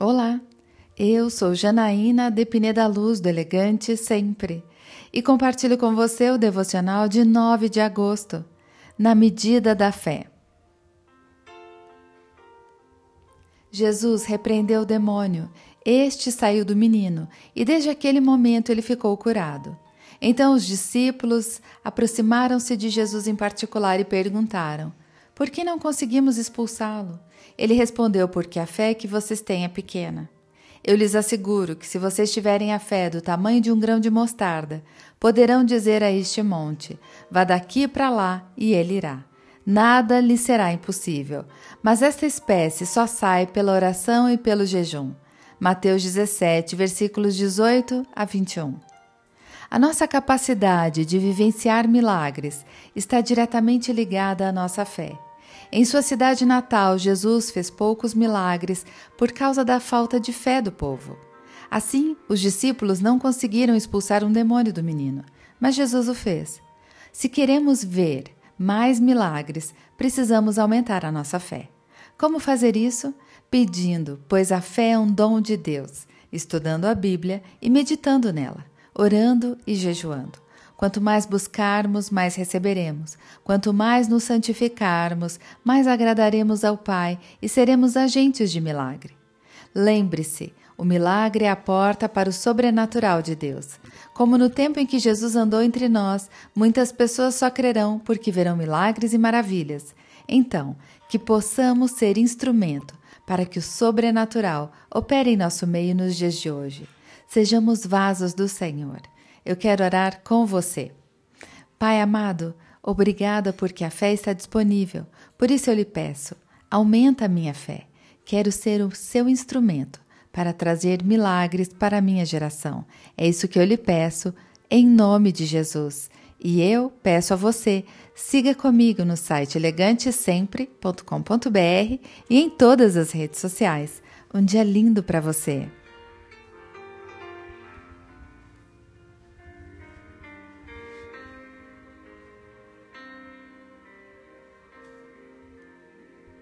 Olá, eu sou Janaína de Pineda Luz do Elegante Sempre e compartilho com você o devocional de 9 de agosto, na medida da fé. Jesus repreendeu o demônio, este saiu do menino e desde aquele momento ele ficou curado. Então os discípulos aproximaram-se de Jesus em particular e perguntaram: Por que não conseguimos expulsá-lo? Ele respondeu: Porque a fé que vocês têm é pequena. Eu lhes asseguro que, se vocês tiverem a fé do tamanho de um grão de mostarda, poderão dizer a este monte: Vá daqui para lá, e ele irá. Nada lhe será impossível. Mas esta espécie só sai pela oração e pelo jejum. Mateus 17, versículos 18 a 21. A nossa capacidade de vivenciar milagres está diretamente ligada à nossa fé. Em sua cidade natal, Jesus fez poucos milagres por causa da falta de fé do povo. Assim, os discípulos não conseguiram expulsar um demônio do menino, mas Jesus o fez. Se queremos ver mais milagres, precisamos aumentar a nossa fé. Como fazer isso? Pedindo, pois a fé é um dom de Deus, estudando a Bíblia e meditando nela, orando e jejuando. Quanto mais buscarmos, mais receberemos. Quanto mais nos santificarmos, mais agradaremos ao Pai e seremos agentes de milagre. Lembre-se, o milagre é a porta para o sobrenatural de Deus. Como no tempo em que Jesus andou entre nós, muitas pessoas só crerão porque verão milagres e maravilhas. Então, que possamos ser instrumento para que o sobrenatural opere em nosso meio nos dias de hoje. Sejamos vasos do Senhor eu quero orar com você. Pai amado, obrigada porque a fé está disponível. Por isso eu lhe peço, aumenta a minha fé. Quero ser o seu instrumento para trazer milagres para a minha geração. É isso que eu lhe peço, em nome de Jesus. E eu peço a você, siga comigo no site elegantesempre.com.br e em todas as redes sociais. Um dia lindo para você!